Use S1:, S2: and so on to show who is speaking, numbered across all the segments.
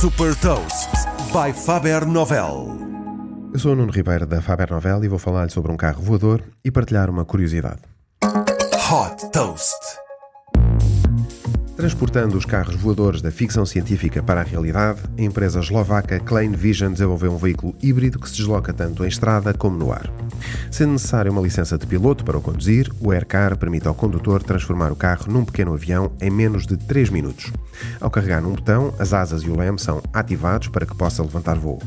S1: Super Toast by Faber Novel.
S2: Eu sou o Nuno Ribeiro da Faber Novel e vou falar-lhe sobre um carro voador e partilhar uma curiosidade.
S1: Hot Toast.
S2: Transportando os carros voadores da ficção científica para a realidade, a empresa eslovaca Klein Vision desenvolveu um veículo híbrido que se desloca tanto em estrada como no ar. Sendo necessária uma licença de piloto para o conduzir, o Aircar permite ao condutor transformar o carro num pequeno avião em menos de 3 minutos. Ao carregar num botão, as asas e o leme são ativados para que possa levantar voo.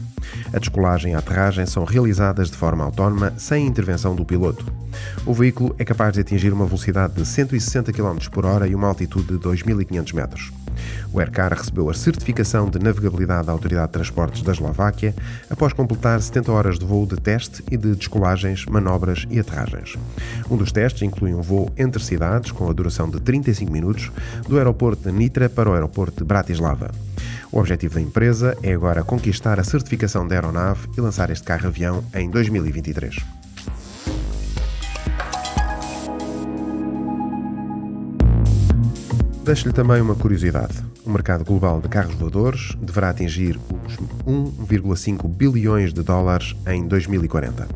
S2: A descolagem e a aterragem são realizadas de forma autónoma, sem intervenção do piloto. O veículo é capaz de atingir uma velocidade de 160 km por hora e uma altitude de 2.500 metros. O Aircar recebeu a certificação de navegabilidade da Autoridade de Transportes da Eslováquia após completar 70 horas de voo de teste e de descolagens, manobras e aterragens. Um dos testes inclui um voo entre cidades com a duração de 35 minutos do aeroporto de Nitra para o aeroporto de Bratislava. O objetivo da empresa é agora conquistar a certificação da aeronave e lançar este carro-avião em 2023. Deixo-lhe também uma curiosidade. O mercado global de carros voadores deverá atingir os 1,5 bilhões de dólares em 2040.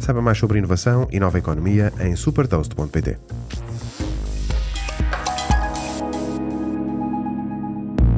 S2: Saiba mais sobre inovação e nova economia em supertoast.pt.